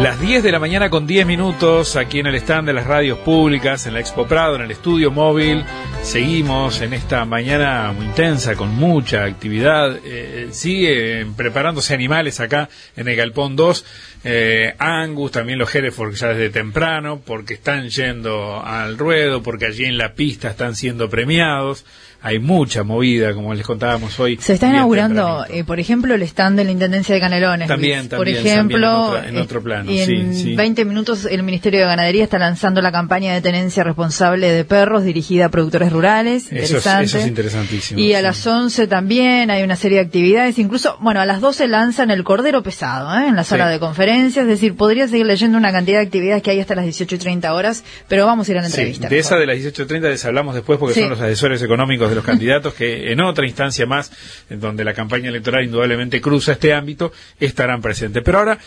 Las 10 de la mañana con 10 minutos aquí en el stand de las radios públicas, en la Expo Prado, en el estudio móvil. Seguimos en esta mañana muy intensa, con mucha actividad. Eh, sigue preparándose animales acá en el Galpón 2. Eh, Angus, también los Hereford ya desde temprano, porque están yendo al ruedo, porque allí en la pista están siendo premiados hay mucha movida, como les contábamos hoy. Se está inaugurando, eh, por ejemplo, el stand de la Intendencia de Canelones. También, Por ejemplo, en, otro, plano. Y en 20 minutos el Ministerio de Ganadería está lanzando la campaña de tenencia responsable de perros dirigida a productores rurales. Eso es, eso es interesantísimo. Y a las 11 también hay una serie de actividades. Incluso, bueno, a las 12 lanzan el Cordero Pesado ¿eh? en la sala de conferencias. Es decir, podría seguir leyendo una cantidad de actividades que hay hasta las 18 y 30 horas, pero vamos a ir a la entrevista. de esa de las 18 y 30 les hablamos después porque son los asesores económicos de los candidatos que en otra instancia más, donde la campaña electoral indudablemente cruza este ámbito, estarán presentes. Pero ahora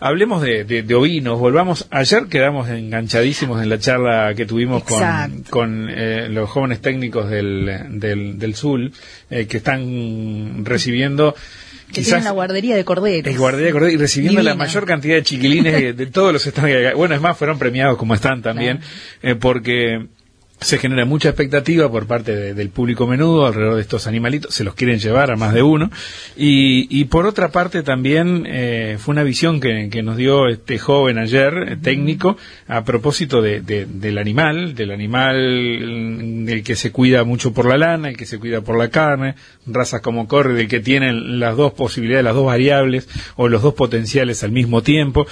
hablemos de, de, ovinos, volvamos, ayer quedamos enganchadísimos en la charla que tuvimos con, con eh, los jóvenes técnicos del, del, del SUL, eh, que están recibiendo que tienen la guardería de corderos. guardería de corderos y recibiendo la mayor cantidad de chiquilines de, todos los estados. Bueno, es más, fueron premiados como están también, eh, porque se genera mucha expectativa por parte del público menudo alrededor de estos animalitos, se los quieren llevar a más de uno. Y, y por otra parte también eh, fue una visión que, nos dio este joven ayer, eh, técnico, a propósito de, del animal, del animal del que se cuida mucho por la lana, el que se cuida por la carne, razas como corre, del que tienen las dos posibilidades, las dos variables o los dos potenciales al mismo tiempo.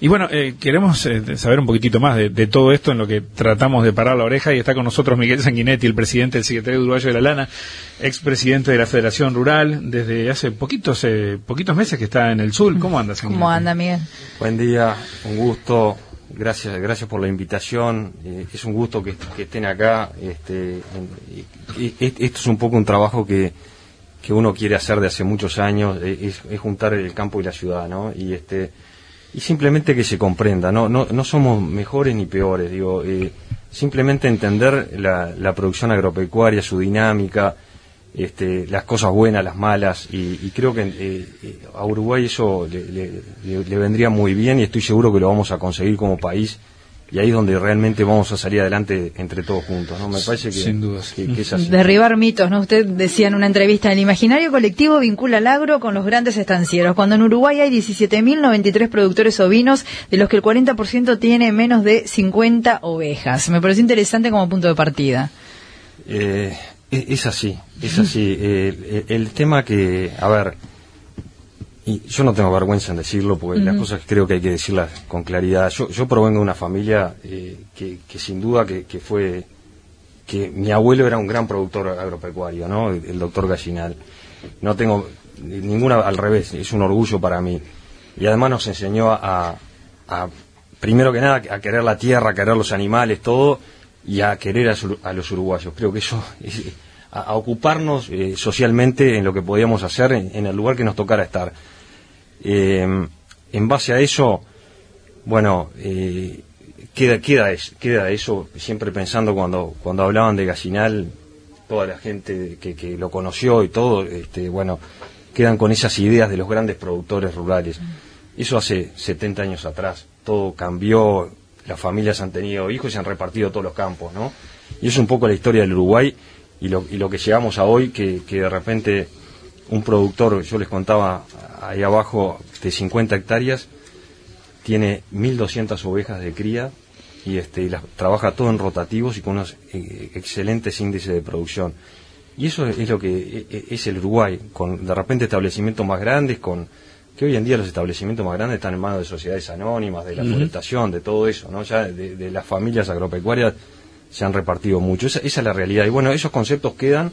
Y bueno, eh, queremos saber un poquitito más de todo esto en lo que tratamos de parar la oreja y está con nosotros Miguel Sanguinetti, el presidente del Secretario Uruguayo de la Lana, expresidente de la Federación Rural, desde hace poquitos eh, poquitos meses que está en el sur. ¿Cómo anda, Sanguinetti? ¿Cómo anda, Miguel? Buen día, un gusto. Gracias, gracias por la invitación. Eh, es un gusto que, estén acá. Este, esto es un poco un trabajo que, que uno quiere hacer de hace muchos años, es, es juntar el campo y la ciudad, ¿no? Y este y simplemente que se comprenda, no, no, no somos mejores ni peores, digo, eh, simplemente entender la, producción agropecuaria, su dinámica, este, las cosas buenas, las malas, y, creo que eh, eh, a Uruguay eso le, le, vendría muy bien y estoy seguro que lo vamos a conseguir como país y ahí es donde realmente vamos a salir adelante entre todos juntos, ¿no? Me parece que, Sin duda. es así. Derribar mitos, ¿no? Usted decía en una entrevista, el imaginario colectivo vincula al agro con los grandes estancieros, cuando en Uruguay hay 17.093 productores ovinos, de los que el 40% tiene menos de 50 ovejas. Me parece interesante como punto de partida. Eh, es así, es así. el tema que, a ver, y yo no tengo vergüenza en decirlo, porque las cosas creo que hay que decirlas con claridad. Yo, yo provengo de una familia eh, que, sin duda que, fue, que mi abuelo era un gran productor agropecuario, ¿no? El, doctor Gallinal. No tengo ninguna, al revés, es un orgullo para mí. Y además nos enseñó a, a primero que nada, a querer la tierra, a querer los animales, todo, y a querer a, los uruguayos. Creo que eso a, ocuparnos eh, socialmente en lo que podíamos hacer en, el lugar que nos tocara estar. Eh, en base a eso, bueno, eh, queda, queda, queda eso, siempre pensando cuando, cuando hablaban de Gacinal, toda la gente que, que lo conoció y todo, este, bueno, quedan con esas ideas de los grandes productores rurales. Eso hace 70 años atrás, todo cambió, las familias han tenido hijos y se han repartido todos los campos, ¿no? Y es un poco la historia del Uruguay y lo, y lo que llegamos a hoy, que, que de repente un productor, yo les contaba ahí abajo, de 50 hectáreas, tiene 1.200 ovejas de cría y, este, y las, trabaja todo en rotativos y con unos eh, excelentes índices de producción. Y eso es lo que e, e, es el Uruguay, con de repente establecimientos más grandes, con que hoy en día los establecimientos más grandes están en manos de sociedades anónimas, de la forestación, de todo eso, ¿no? Ya de, de, las familias agropecuarias se han repartido mucho. Esa, esa es la realidad. Y bueno, esos conceptos quedan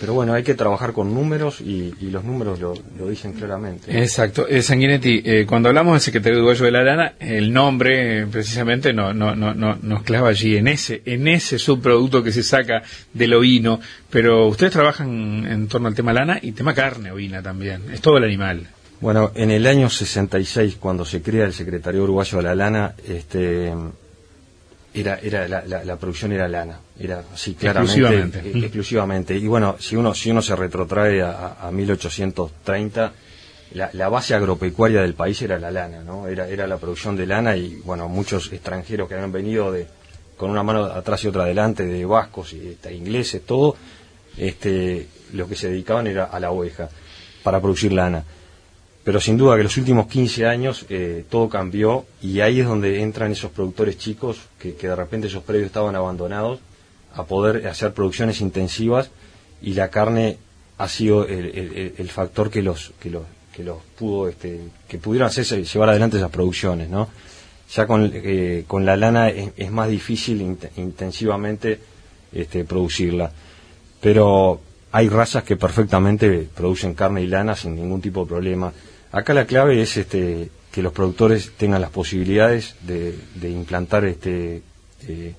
pero bueno, hay que trabajar con números y, los números lo, dicen claramente. Exacto. Eh, Sanguinetti, eh, cuando hablamos del secretario uruguayo de la lana, el nombre eh, precisamente no, no, no, no, nos clava allí, en ese, en ese subproducto que se saca del ovino. Pero ustedes trabajan en torno al tema lana y tema carne ovina también. Es todo el animal. Bueno, en el año 66, cuando se crea el secretario uruguayo de la lana, este, era, era la, la, producción era lana, era así claramente exclusivamente. Eh, exclusivamente. Y bueno, si uno si uno se retrotrae a, a 1830, la, base agropecuaria del país era la lana, ¿no? Era, era la producción de lana y, bueno, muchos extranjeros que habían venido de, con una mano atrás y otra adelante, de vascos y este, ingleses, todo, este, lo que se dedicaban era a la oveja para producir lana. Pero sin duda que los últimos 15 años eh, todo cambió y ahí es donde entran esos productores chicos que, de repente esos predios estaban abandonados a poder hacer producciones intensivas y la carne ha sido el, factor que los, que los, que los pudo, este, que pudieron hacerse, llevar adelante esas producciones, ¿no? Ya con, eh, con la lana es, más difícil intensivamente este, producirla. Pero hay razas que perfectamente producen carne y lana sin ningún tipo de problema. Acá la clave es este, que los productores tengan las posibilidades de, implantar este, eh,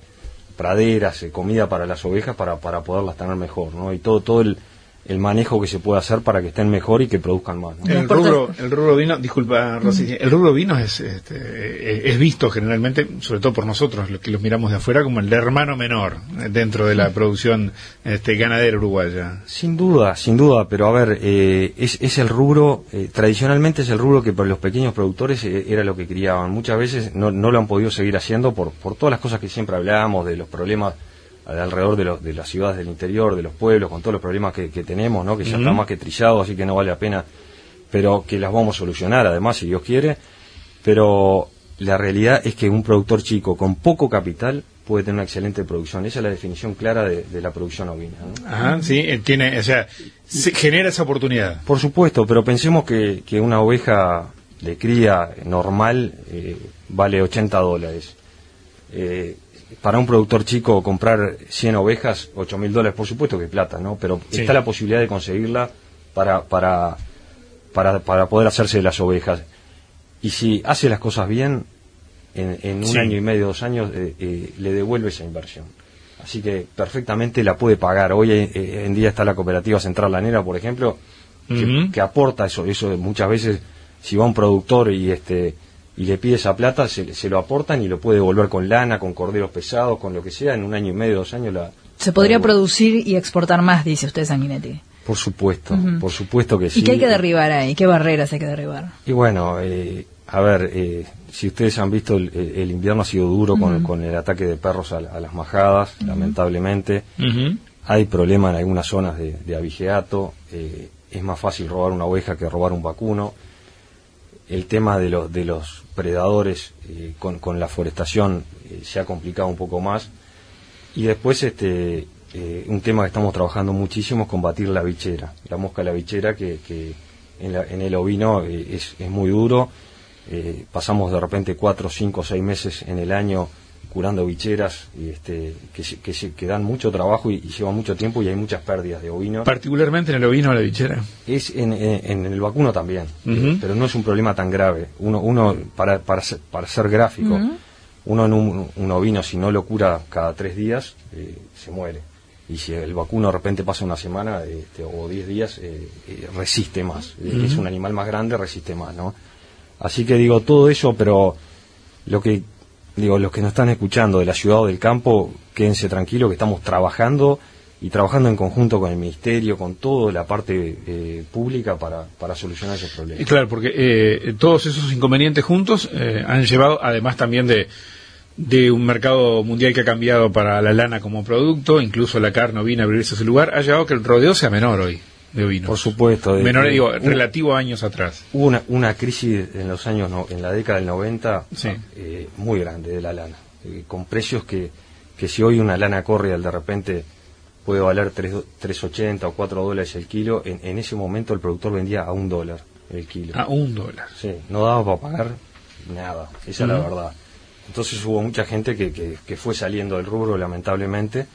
praderas, eh, comida para las ovejas para, para poderlas tener mejor, ¿no? Y todo, todo el, el manejo que se puede hacer para que estén mejor y que produzcan más. El, rubro, el rubro vino, disculpa Rosy, mm. el rubro vino es, este, es visto generalmente, sobre todo por nosotros, los que los miramos de afuera, como el hermano menor dentro de la producción este, ganadera uruguaya. Sin duda, sin duda, pero a ver, eh, es, es, el rubro, eh, tradicionalmente es el rubro que para los pequeños productores eh, era lo que criaban. Muchas veces no, no lo han podido seguir haciendo por, por todas las cosas que siempre hablábamos, de los problemas alrededor de, de las ciudades del interior, de los pueblos, con todos los problemas que, tenemos, ¿no? que ya está más que trillado, así que no vale la pena, pero que las vamos a solucionar, además, si Dios quiere. Pero la realidad es que un productor chico con poco capital puede tener una excelente producción. Esa es la definición clara de, la producción ovina. Ajá, sí, eh, tiene, o sea, se genera esa oportunidad. Por supuesto, pero pensemos que, que una oveja de cría normal eh, vale 80 dólares. Eh, para un productor chico comprar 100 ovejas, 8 mil dólares, por supuesto que plata, ¿no? Pero está la posibilidad de conseguirla para, para, para, para, poder hacerse de las ovejas. Y si hace las cosas bien, en, un año y medio, dos años, eh, eh, le devuelve esa inversión. Así que perfectamente la puede pagar. Hoy eh, en día está la cooperativa central lanera, por ejemplo, que, que aporta eso. Eso muchas veces, si va un productor y este y le pide esa plata, se, se, lo aportan y lo puede devolver con lana, con corderos pesados, con lo que sea, en un año y medio, dos años la... Se podría producir y exportar más, dice usted, Sanguinetti. Por supuesto, por supuesto que sí. ¿Y qué hay que derribar ahí? ¿Qué barreras hay que derribar? Y bueno, eh, a ver, eh, si ustedes han visto, el, invierno ha sido duro con, con, el ataque de perros a, las majadas, lamentablemente. Hay problemas en algunas zonas de, de abigeato. Eh, es más fácil robar una oveja que robar un vacuno el tema de, los de los predadores eh, con, con, la forestación eh, se ha complicado un poco más. Y después este eh, un tema que estamos trabajando muchísimo es combatir la bichera, la mosca la bichera que, que en, en, el ovino es, es, muy duro. pasamos de repente cuatro, cinco, seis meses en el año curando bicheras y este, que, que, que dan mucho trabajo y, llevan mucho tiempo y hay muchas pérdidas de ovino. Particularmente en el ovino o la bichera. Es en, en, el vacuno también, pero no es un problema tan grave. Uno, uno para, para, ser, para ser gráfico, uno en un, ovino si no lo cura cada tres días, eh, se muere. Y si el vacuno de repente pasa una semana este, o diez días, eh, eh, resiste más. Es un animal más grande, resiste más, ¿no? Así que digo todo eso, pero lo que digo, los que nos están escuchando de la ciudad o del campo, quédense tranquilos que estamos trabajando y trabajando en conjunto con el Ministerio, con toda la parte eh, pública para, para solucionar esos problemas. Y claro, porque eh, todos esos inconvenientes juntos eh, han llevado, además también de, de un mercado mundial que ha cambiado para la lana como producto, incluso la carne ovina abrirse su lugar, ha llevado que el rodeo sea menor hoy de ovinos. Por supuesto. Menor, digo, relativo a años atrás. Hubo una, una crisis en los años, no, en la década del 90, eh, muy grande de la lana, eh, con precios que, que si hoy una lana corre de repente puede valer 3.80 o 4 dólares el kilo, en, en, ese momento el productor vendía a un dólar el kilo. A un dólar. Sí, no daba para pagar nada, esa es la verdad. Entonces hubo mucha gente que, que, que fue saliendo del rubro, lamentablemente.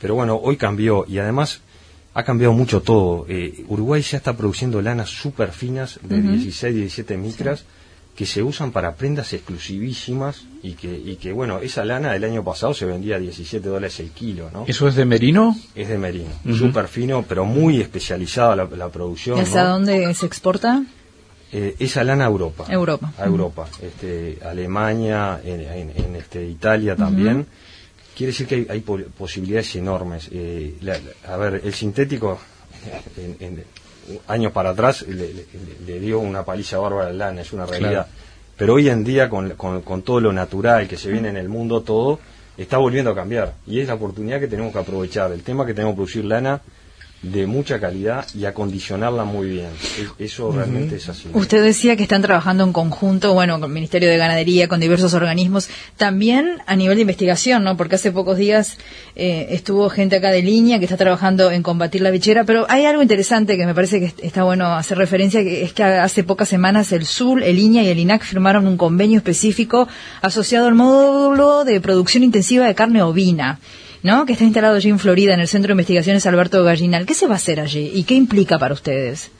Pero bueno, hoy cambió y además ha cambiado mucho todo. Eh, Uruguay ya está produciendo lanas súper finas de 16, 17 micras que se usan para prendas exclusivísimas y que, y que, bueno, esa lana del año pasado se vendía a 17 dólares el kilo, ¿no? ¿Eso es de merino? Es de merino, súper fino, pero muy especializada la, producción. ¿Hasta dónde se exporta? Eh, esa lana a Europa. Europa. A Europa. Este, Alemania, en, este, Italia también quiere decir que hay, posibilidades enormes. Eh, a ver, el sintético, años para atrás le, dio una paliza bárbara al lana, es una realidad. Pero hoy en día, con, con, todo lo natural que se viene en el mundo, todo está volviendo a cambiar. Y es la oportunidad que tenemos que aprovechar. El tema que tenemos que producir lana de mucha calidad y acondicionarla muy bien. Eso realmente es así. Usted decía que están trabajando en conjunto, bueno, con el Ministerio de Ganadería, con diversos organismos, también a nivel de investigación, ¿no? Porque hace pocos días eh, estuvo gente acá de línea que está trabajando en combatir la bichera, pero hay algo interesante que me parece que está bueno hacer referencia, que es que hace pocas semanas el SUL, el INIA y el INAC firmaron un convenio específico asociado al módulo de producción intensiva de carne ovina. ¿No? que está instalado allí en Florida, en el Centro de Investigaciones Alberto Gallinal. ¿Qué se va a hacer allí y qué implica para ustedes?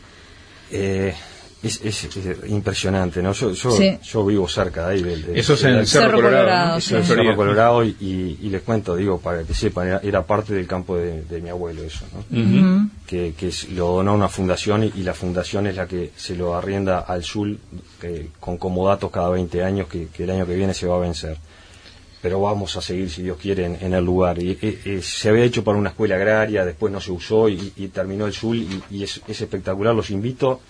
Eh, es, impresionante, ¿no? Yo, yo, vivo cerca de ahí. Eso es en el Cerro, Colorado. Cerro Colorado y, les cuento, digo, para que sepan, era, parte del campo de, mi abuelo eso, ¿no? que, que, lo donó una fundación y, la fundación es la que se lo arrienda al SUL con comodatos cada 20 años que el año que viene se va a vencer pero vamos a seguir, si Dios quiere, en, el lugar. Y, se había hecho para una escuela agraria, después no se usó y, terminó el SUL y, es, espectacular. Los invito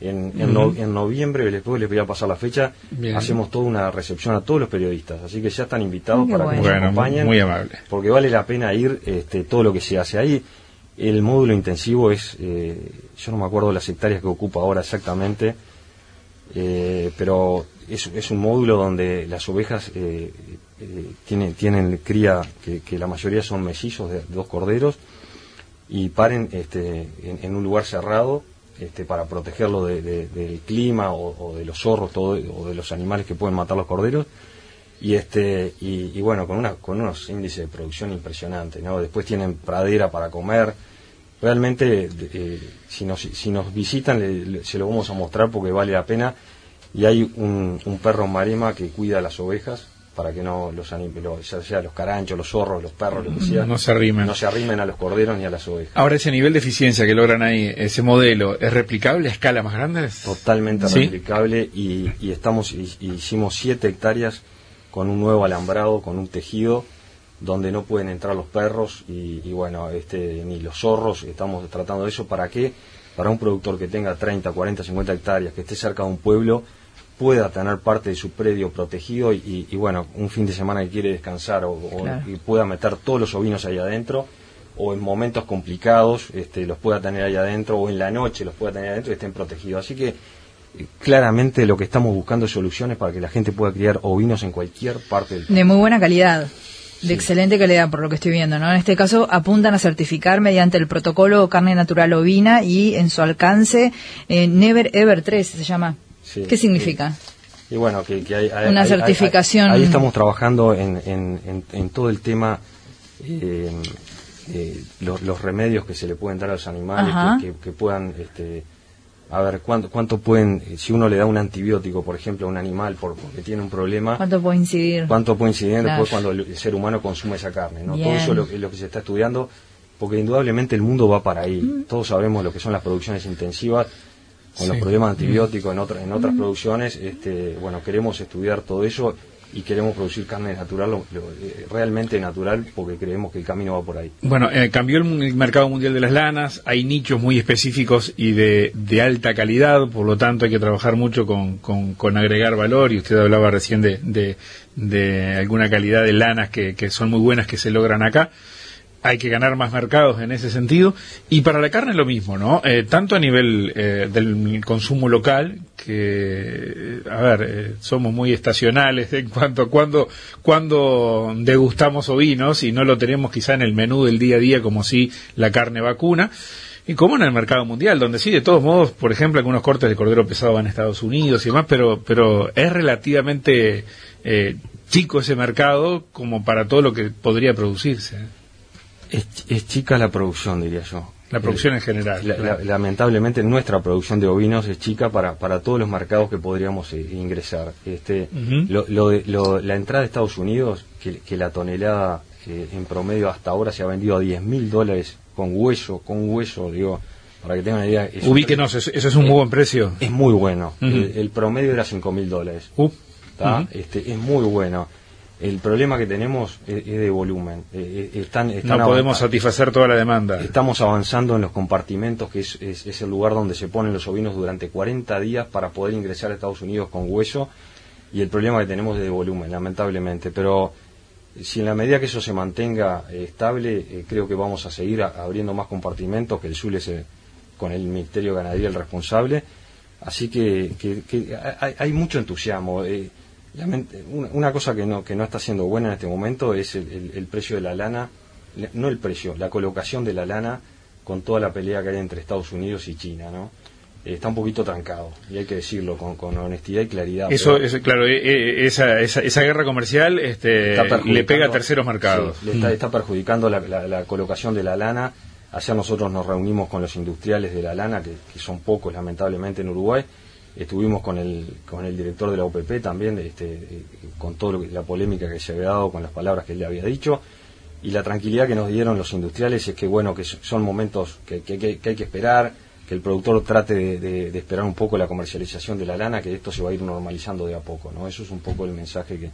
en, en, noviembre, después les voy a pasar la fecha, hacemos toda una recepción a todos los periodistas. Así que ya están invitados para que nos acompañen. Muy amable. Porque vale la pena ir este, todo lo que se hace ahí. El módulo intensivo es, eh, yo no me acuerdo las hectáreas que ocupa ahora exactamente, eh, pero es, un módulo donde las ovejas eh, eh, tienen, tienen cría, que, la mayoría son mellizos de, dos corderos, y paren este, en, un lugar cerrado este, para protegerlo del clima o, de los zorros todo, o de los animales que pueden matar los corderos. Y, este, y, bueno, con, una, con unos índices de producción impresionantes. ¿no? Después tienen pradera para comer. Realmente, eh, si, nos, si nos visitan, se lo vamos a mostrar porque vale la pena. Y hay un, un perro marema que cuida a las ovejas para que no los animales, ya sea los caranchos, los zorros, los perros, lo que sea, no se arrimen. No se arrimen a los corderos ni a las ovejas. Ahora, ese nivel de eficiencia que logran ahí, ese modelo, ¿es replicable a escala más grande? Totalmente replicable y, estamos hicimos siete hectáreas con un nuevo alambrado, con un tejido donde no pueden entrar los perros y, bueno, este ni los zorros, estamos tratando de eso para que para un productor que tenga 30, 40, 50 hectáreas, que esté cerca de un pueblo, pueda tener parte de su predio protegido y, bueno, un fin de semana que quiere descansar o, y pueda meter todos los ovinos ahí adentro o en momentos complicados este, los pueda tener ahí adentro o en la noche los pueda tener adentro y estén protegidos. Así que eh, claramente lo que estamos buscando es soluciones para que la gente pueda criar ovinos en cualquier parte del país. De muy buena calidad. De excelente calidad, por lo que estoy viendo, ¿no? En este caso apuntan a certificar mediante el protocolo carne natural ovina y en su alcance eh, Never Ever 3 se llama. ¿Qué significa? Y bueno, que, hay, Una certificación. Ahí estamos trabajando en, en, todo el tema, eh, eh, los, remedios que se le pueden dar a los animales, que, puedan, este, a ver, ¿cuánto, ¿cuánto pueden, si uno le da un antibiótico, por ejemplo, a un animal por, porque tiene un problema? ¿Cuánto puede incidir? ¿Cuánto puede incidir después cuando el, ser humano consume esa carne? ¿no? Todo eso es lo, que se está estudiando, porque indudablemente el mundo va para ahí. Mm. Todos sabemos lo que son las producciones intensivas con los problemas antibióticos en, otras en otras producciones, este, bueno, queremos estudiar todo eso y queremos producir carne natural, eh, realmente natural, porque creemos que el camino va por ahí. Bueno, eh, cambió el, mercado mundial de las lanas, hay nichos muy específicos y de, de alta calidad, por lo tanto hay que trabajar mucho con, con, agregar valor, y usted hablaba recién de, de, alguna calidad de lanas que, que son muy buenas que se logran acá hay que ganar más mercados en ese sentido. Y para la carne lo mismo, ¿no? Eh, tanto a nivel eh, del consumo local, que, a ver, eh, somos muy estacionales en cuanto a cuando, cuando degustamos ovinos y no lo tenemos quizá en el menú del día a día como si la carne vacuna. Y como en el mercado mundial, donde sí, de todos modos, por ejemplo, algunos cortes de cordero pesado van a Estados Unidos y demás, pero, pero es relativamente chico ese mercado como para todo lo que podría producirse. Es, chica la producción, diría yo. La producción en general. lamentablemente nuestra producción de ovinos es chica para, para todos los mercados que podríamos eh, ingresar. Este, lo, la entrada de Estados Unidos, que, la tonelada eh, en promedio hasta ahora se ha vendido a 10 mil dólares con hueso, con hueso, digo, para que tengan una idea. Ubíquenos, eso, es un muy buen precio. Es muy bueno. el, promedio era 5 mil dólares. Uh. este, es muy bueno. El problema que tenemos es, de volumen. Eh, eh, están, no podemos satisfacer toda la demanda. Estamos avanzando en los compartimentos, que es, es, el lugar donde se ponen los ovinos durante 40 días para poder ingresar a Estados Unidos con hueso. Y el problema que tenemos es de volumen, lamentablemente. Pero si en la medida que eso se mantenga estable, creo que vamos a seguir abriendo más compartimentos, que el SUL es con el Ministerio Ganadería el responsable. Así que, hay, mucho entusiasmo una, cosa que no, que no está siendo buena en este momento es el, precio de la lana, no el precio, la colocación de la lana con toda la pelea que hay entre Estados Unidos y China, ¿no? Eh, está un poquito trancado, y hay que decirlo con, honestidad y claridad. Eso, es, claro, eh, eh, esa, esa, guerra comercial este, le pega a terceros mercados. le está, perjudicando la, colocación de la lana. Ayer nosotros nos reunimos con los industriales de la lana, que son pocos lamentablemente en Uruguay, Estuvimos con el, con el director de la OPP también, este, con toda la polémica que se había dado con las palabras que él le había dicho. Y la tranquilidad que nos dieron los industriales es que, bueno, que son momentos que, que, hay que esperar, que el productor trate de, esperar un poco la comercialización de la lana, que esto se va a ir normalizando de a poco, ¿no? Eso es un poco el mensaje que,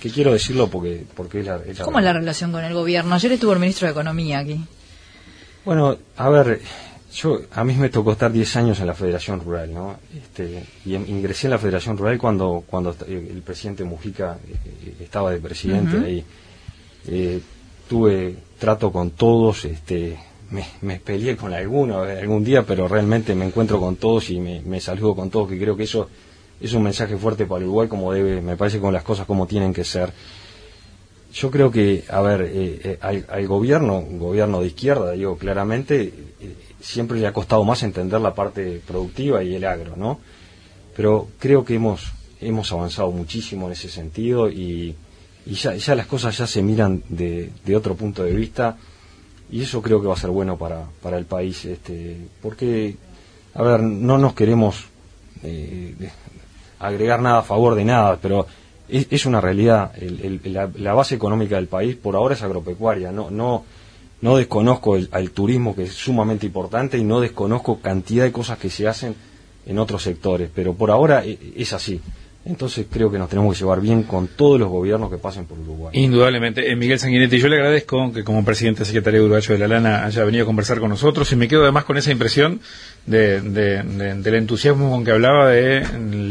que quiero decirlo porque, porque es la, ¿Cómo es la relación con el gobierno? Ayer estuvo el ministro de Economía aquí. Bueno, a ver, yo, a mí me tocó estar 10 años en la Federación Rural, ¿no? Este, y ingresé en la Federación Rural cuando, cuando el presidente Mujica eh, eh, estaba de presidente ahí. Eh, tuve trato con todos, este, me, me, peleé con alguno algún día, pero realmente me encuentro con todos y me, me, saludo con todos, que creo que eso es un mensaje fuerte para Uruguay, como debe, me parece con las cosas como tienen que ser. Yo creo que, a ver, al, al, gobierno, gobierno de izquierda, digo claramente, siempre le ha costado más entender la parte productiva y el agro, ¿no? Pero creo que hemos, hemos avanzado muchísimo en ese sentido y, ya, ya, las cosas ya se miran de, de, otro punto de vista y eso creo que va a ser bueno para, para el país, este, porque, a ver, no nos queremos eh, agregar nada a favor de nada, pero es, una realidad, la, la, base económica del país por ahora es agropecuaria, no, no no desconozco el, turismo que es sumamente importante y no desconozco cantidad de cosas que se hacen en otros sectores, pero por ahora e, es así. Entonces creo que nos tenemos que llevar bien con todos los gobiernos que pasen por Uruguay. Indudablemente. Eh, Miguel Sanguinetti, yo le agradezco que como presidente secretario uruguayo de la Lana haya venido a conversar con nosotros y me quedo además con esa impresión de, del entusiasmo con que hablaba de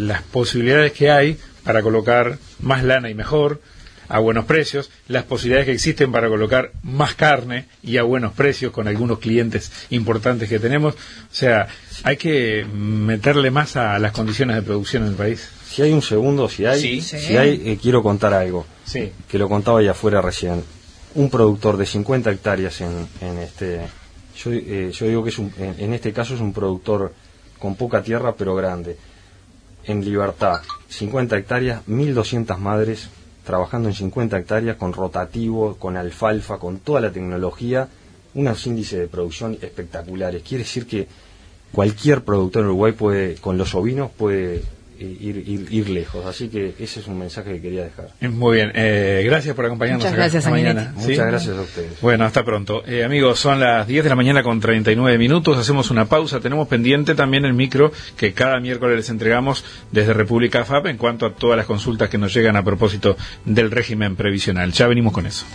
las posibilidades que hay para colocar más lana y mejor, a buenos precios, las posibilidades que existen para colocar más carne y a buenos precios con algunos clientes importantes que tenemos. O sea, hay que meterle más a las condiciones de producción en el país. Si hay un segundo, si hay, si hay eh, quiero contar algo, sí. que lo contaba ya afuera recién. Un productor de 50 hectáreas en, en este, yo, eh, yo, digo que es un, en, este caso es un productor con poca tierra pero grande. En libertad, 50 hectáreas, 1.200 madres, trabajando en 50 hectáreas con rotativo, con alfalfa, con toda la tecnología, unos índices de producción espectaculares. Quiere decir que cualquier productor en Uruguay puede, con los ovinos, puede ir, ir, lejos. Así que ese es un mensaje que quería dejar. Eh, muy bien, eh, gracias por acompañarnos Muchas gracias, mañana. Muchas gracias a ustedes. Bueno, hasta pronto. Eh, amigos, son las 10 de la mañana con 39 minutos, hacemos una pausa, tenemos pendiente también el micro que cada miércoles les entregamos desde República FAP en cuanto a todas las consultas que nos llegan a propósito del régimen previsional. Ya venimos con eso.